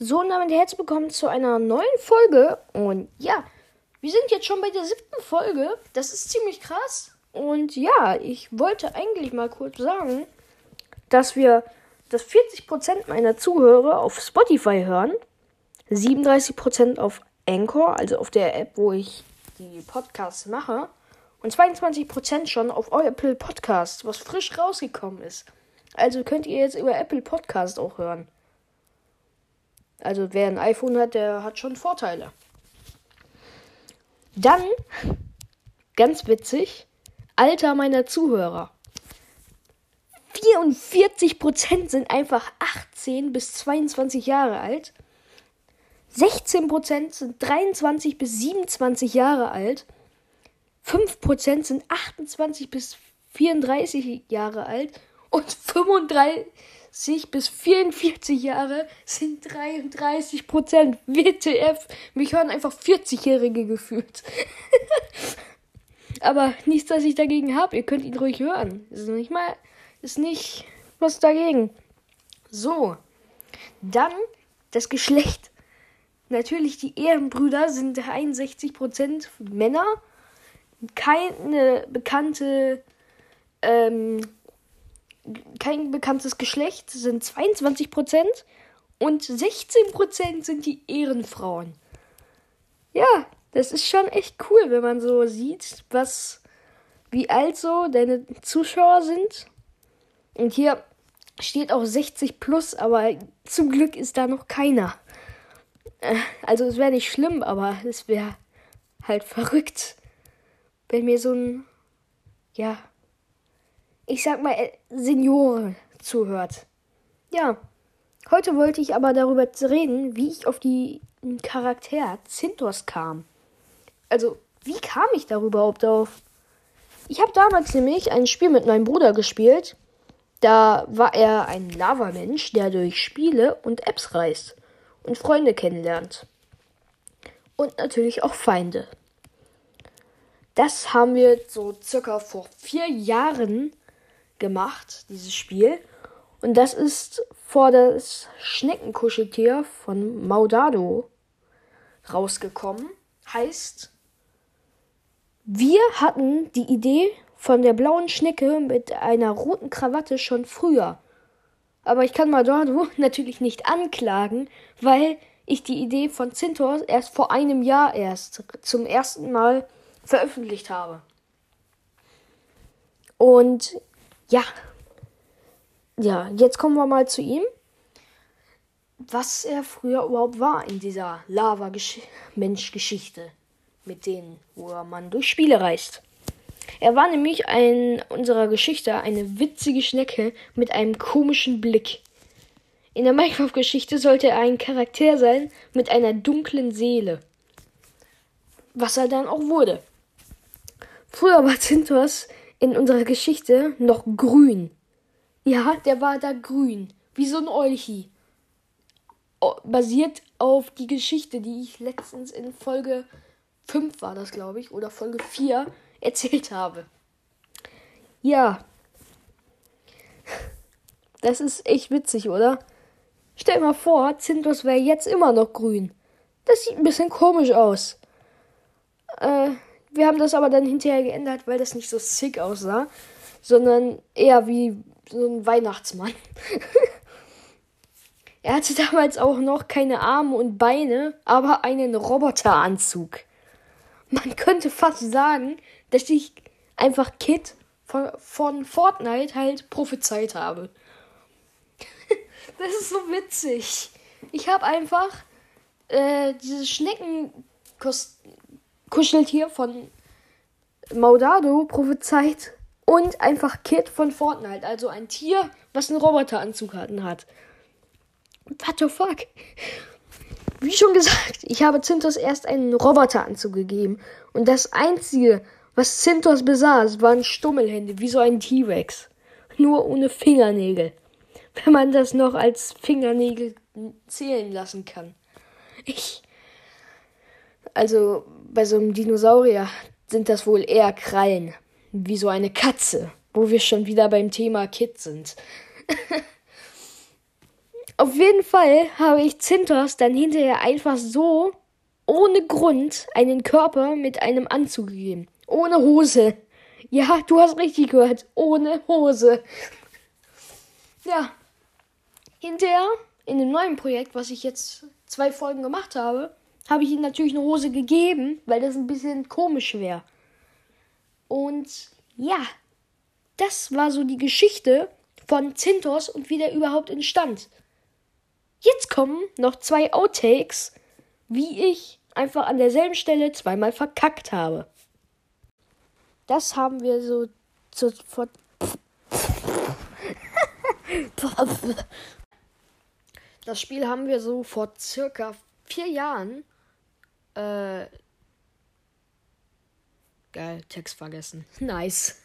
So, und damit herzlich willkommen zu einer neuen Folge. Und ja, wir sind jetzt schon bei der siebten Folge. Das ist ziemlich krass. Und ja, ich wollte eigentlich mal kurz sagen, dass wir, dass 40% meiner Zuhörer auf Spotify hören, 37% auf Anchor, also auf der App, wo ich die Podcasts mache, und 22% schon auf Apple Podcasts, was frisch rausgekommen ist. Also könnt ihr jetzt über Apple Podcast auch hören. Also wer ein iPhone hat, der hat schon Vorteile. Dann, ganz witzig, Alter meiner Zuhörer. 44% sind einfach 18 bis 22 Jahre alt. 16% sind 23 bis 27 Jahre alt. 5% sind 28 bis 34 Jahre alt. Und 35 bis 44 Jahre sind 33 Prozent. WTF. Mich hören einfach 40-Jährige gefühlt. Aber nichts, dass ich dagegen habe. Ihr könnt ihn ruhig hören. Ist nicht mal, ist nicht was dagegen. So. Dann das Geschlecht. Natürlich, die Ehrenbrüder sind 61% Männer. Keine bekannte ähm, kein bekanntes Geschlecht sind 22 Prozent und 16 Prozent sind die Ehrenfrauen. Ja, das ist schon echt cool, wenn man so sieht, was, wie alt so deine Zuschauer sind. Und hier steht auch 60 plus, aber zum Glück ist da noch keiner. Äh, also es wäre nicht schlimm, aber es wäre halt verrückt, wenn mir so ein, ja, ich sag mal, Senioren zuhört. Ja, heute wollte ich aber darüber reden, wie ich auf die Charakter Zintos kam. Also, wie kam ich da überhaupt auf? Ich habe damals nämlich ein Spiel mit meinem Bruder gespielt. Da war er ein Lava-Mensch, der durch Spiele und Apps reist und Freunde kennenlernt. Und natürlich auch Feinde. Das haben wir so circa vor vier Jahren gemacht, dieses Spiel. Und das ist vor das Schneckenkuscheltier von Maudado rausgekommen. Heißt, wir hatten die Idee von der blauen Schnecke mit einer roten Krawatte schon früher. Aber ich kann Maudado natürlich nicht anklagen, weil ich die Idee von Zintor erst vor einem Jahr erst zum ersten Mal veröffentlicht habe. Und ja. Ja, jetzt kommen wir mal zu ihm. Was er früher überhaupt war in dieser Lava-Mensch-Geschichte, mit denen, wo man durch Spiele reist. Er war nämlich in unserer Geschichte eine witzige Schnecke mit einem komischen Blick. In der Minecraft-Geschichte sollte er ein Charakter sein mit einer dunklen Seele. Was er dann auch wurde. Früher war Zintos in unserer Geschichte noch grün. Ja, der war da grün, wie so ein Olchi. Basiert auf die Geschichte, die ich letztens in Folge 5 war das, glaube ich, oder Folge 4 erzählt habe. Ja. Das ist echt witzig, oder? Stell mal vor, Zintos wäre jetzt immer noch grün. Das sieht ein bisschen komisch aus. Äh, wir haben das aber dann hinterher geändert, weil das nicht so sick aussah, sondern eher wie so ein Weihnachtsmann. er hatte damals auch noch keine Arme und Beine, aber einen Roboteranzug. Man könnte fast sagen, dass ich einfach Kit von, von Fortnite halt prophezeit habe. das ist so witzig. Ich habe einfach äh, dieses Schneckenkostüm Kuscheltier von Maudado prophezeit und einfach Kid von Fortnite, also ein Tier, was einen Roboteranzug hat. What the fuck? Wie schon gesagt, ich habe Zintos erst einen Roboteranzug gegeben und das einzige, was Zintos besaß, waren Stummelhände, wie so ein T-Rex. Nur ohne Fingernägel. Wenn man das noch als Fingernägel zählen lassen kann. Ich also bei so einem Dinosaurier sind das wohl eher Krallen. Wie so eine Katze. Wo wir schon wieder beim Thema Kid sind. Auf jeden Fall habe ich Zintos dann hinterher einfach so ohne Grund einen Körper mit einem Anzug gegeben. Ohne Hose. Ja, du hast richtig gehört. Ohne Hose. Ja. Hinterher, in dem neuen Projekt, was ich jetzt zwei Folgen gemacht habe, habe ich ihm natürlich eine Hose gegeben, weil das ein bisschen komisch wäre. Und ja, das war so die Geschichte von Zintos und wie der überhaupt entstand. Jetzt kommen noch zwei Outtakes, wie ich einfach an derselben Stelle zweimal verkackt habe. Das haben wir so zu, vor. Das Spiel haben wir so vor circa vier Jahren. Äh, geil, Text vergessen. Nice.